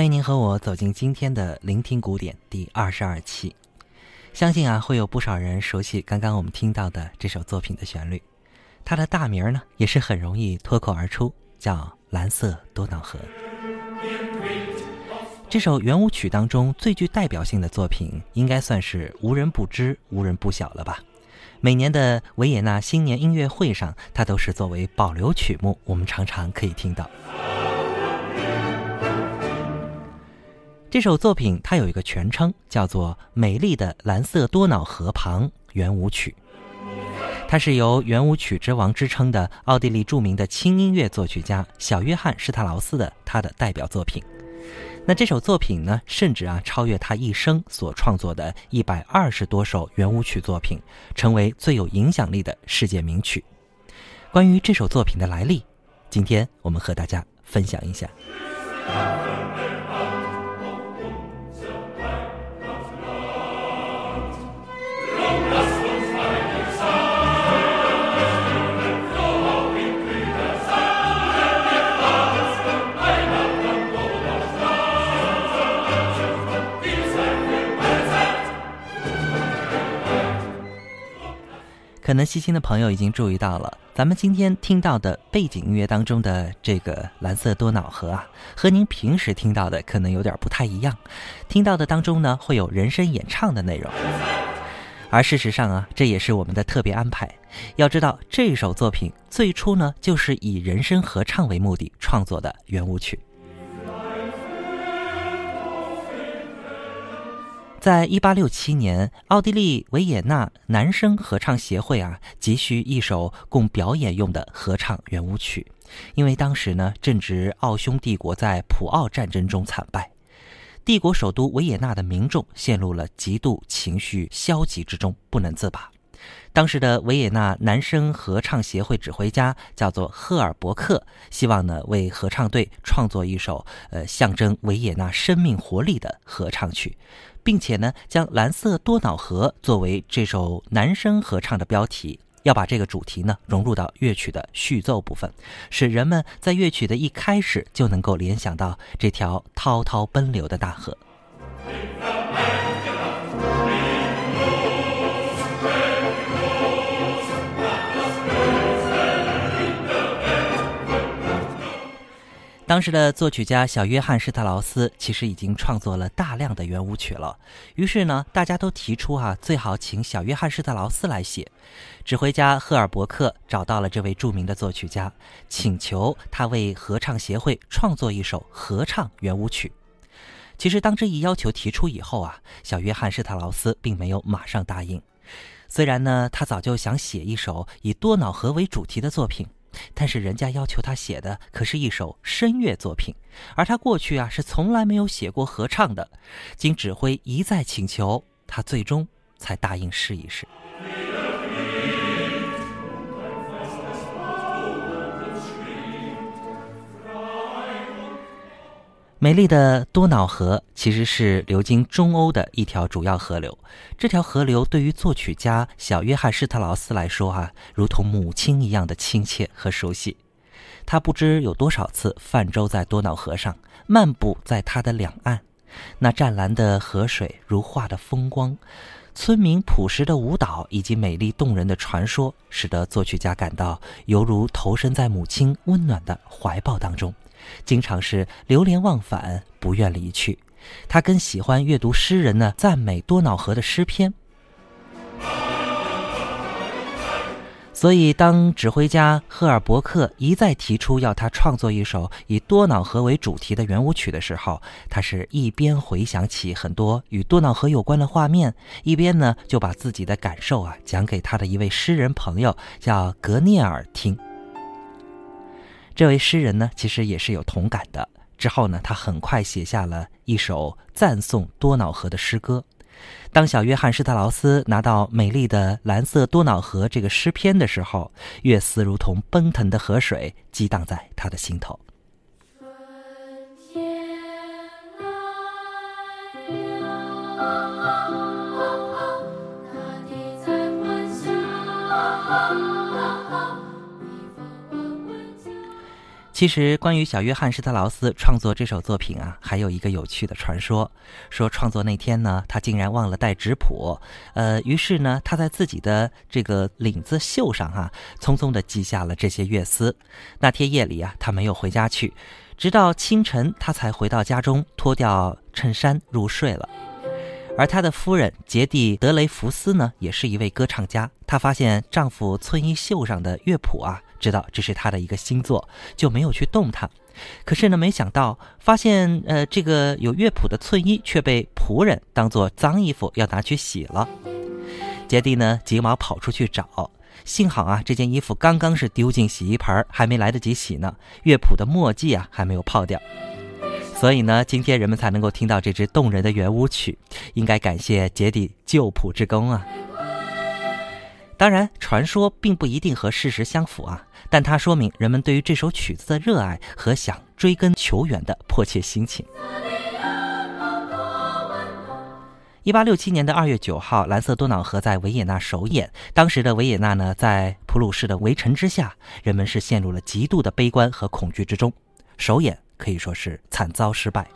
欢迎您和我走进今天的聆听古典第二十二期。相信啊，会有不少人熟悉刚刚我们听到的这首作品的旋律。它的大名呢，也是很容易脱口而出，叫《蓝色多瑙河》。这首圆舞曲当中最具代表性的作品，应该算是无人不知、无人不晓了吧？每年的维也纳新年音乐会上，它都是作为保留曲目，我们常常可以听到。这首作品它有一个全称，叫做《美丽的蓝色多瑙河旁圆舞曲》。它是由圆舞曲之王之称的奥地利著名的轻音乐作曲家小约翰施特劳斯的他的代表作品。那这首作品呢，甚至啊超越他一生所创作的一百二十多首圆舞曲作品，成为最有影响力的世界名曲。关于这首作品的来历，今天我们和大家分享一下。可能细心的朋友已经注意到了，咱们今天听到的背景音乐当中的这个蓝色多瑙河啊，和您平时听到的可能有点不太一样。听到的当中呢，会有人声演唱的内容，而事实上啊，这也是我们的特别安排。要知道，这首作品最初呢，就是以人声合唱为目的创作的圆舞曲。在一八六七年，奥地利维也纳男声合唱协会啊，急需一首供表演用的合唱圆舞曲，因为当时呢正值奥匈帝国在普奥战争中惨败，帝国首都维也纳的民众陷入了极度情绪消极之中，不能自拔。当时的维也纳男声合唱协会指挥家叫做赫尔伯克，希望呢为合唱队创作一首呃象征维也纳生命活力的合唱曲。并且呢，将蓝色多瑙河作为这首男声合唱的标题，要把这个主题呢融入到乐曲的序奏部分，使人们在乐曲的一开始就能够联想到这条滔滔奔流的大河。当时的作曲家小约翰施特劳斯其实已经创作了大量的圆舞曲了，于是呢，大家都提出啊，最好请小约翰施特劳斯来写。指挥家赫尔伯克找到了这位著名的作曲家，请求他为合唱协会创作一首合唱圆舞曲。其实，当这一要求提出以后啊，小约翰施特劳斯并没有马上答应。虽然呢，他早就想写一首以多瑙河为主题的作品。但是人家要求他写的可是一首声乐作品，而他过去啊是从来没有写过合唱的。经指挥一再请求，他最终才答应试一试。美丽的多瑙河其实是流经中欧的一条主要河流。这条河流对于作曲家小约翰施特劳斯来说，啊，如同母亲一样的亲切和熟悉。他不知有多少次泛舟在多瑙河上，漫步在它的两岸。那湛蓝的河水，如画的风光，村民朴实的舞蹈以及美丽动人的传说，使得作曲家感到犹如投身在母亲温暖的怀抱当中。经常是流连忘返，不愿离去。他更喜欢阅读诗人呢赞美多瑙河的诗篇。所以，当指挥家赫尔伯克一再提出要他创作一首以多瑙河为主题的圆舞曲的时候，他是一边回想起很多与多瑙河有关的画面，一边呢就把自己的感受啊讲给他的一位诗人朋友叫格涅尔听。这位诗人呢，其实也是有同感的。之后呢，他很快写下了一首赞颂多瑙河的诗歌。当小约翰施特劳斯拿到美丽的蓝色多瑙河这个诗篇的时候，乐思如同奔腾的河水，激荡在他的心头。其实，关于小约翰施特劳斯创作这首作品啊，还有一个有趣的传说。说创作那天呢，他竟然忘了带纸谱，呃，于是呢，他在自己的这个领子袖上哈，匆匆地记下了这些乐思。那天夜里啊，他没有回家去，直到清晨，他才回到家中，脱掉衬衫入睡了。而他的夫人杰蒂德雷福斯呢，也是一位歌唱家。她发现丈夫村衣袖上的乐谱啊，知道这是他的一个新作，就没有去动它。可是呢，没想到发现呃，这个有乐谱的寸衣却被仆人当做脏衣服要拿去洗了。杰蒂呢，急忙跑出去找，幸好啊，这件衣服刚刚是丢进洗衣盆，还没来得及洗呢，乐谱的墨迹啊还没有泡掉。所以呢，今天人们才能够听到这支动人的圆舞曲，应该感谢杰底救谱之功啊。当然，传说并不一定和事实相符啊，但它说明人们对于这首曲子的热爱和想追根求源的迫切心情。一八六七年的二月九号，《蓝色多瑙河》在维也纳首演。当时的维也纳呢，在普鲁士的围城之下，人们是陷入了极度的悲观和恐惧之中。首演。可以说是惨遭失败。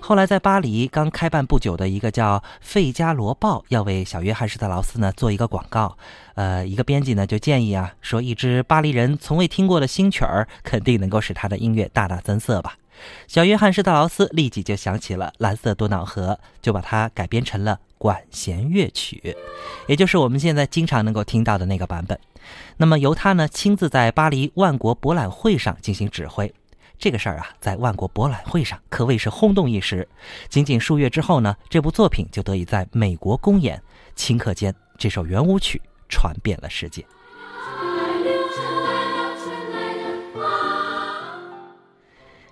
后来在巴黎刚开办不久的一个叫《费加罗报》要为小约翰施特劳斯呢做一个广告，呃，一个编辑呢就建议啊，说一支巴黎人从未听过的新曲儿，肯定能够使他的音乐大大增色吧。小约翰施特劳斯立即就想起了《蓝色多瑙河》，就把它改编成了管弦乐曲，也就是我们现在经常能够听到的那个版本。那么由他呢亲自在巴黎万国博览会上进行指挥，这个事儿啊，在万国博览会上可谓是轰动一时。仅仅数月之后呢，这部作品就得以在美国公演，顷刻间这首圆舞曲传遍了世界。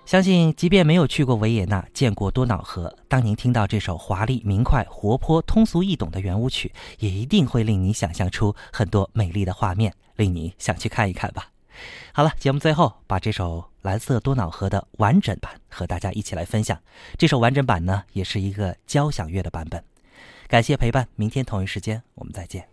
相信，即便没有去过维也纳，见过多瑙河，当您听到这首华丽、明快、活泼、通俗易懂的圆舞曲，也一定会令你想象出很多美丽的画面，令你想去看一看吧。好了，节目最后把这首《蓝色多瑙河》的完整版和大家一起来分享。这首完整版呢，也是一个交响乐的版本。感谢陪伴，明天同一时间我们再见。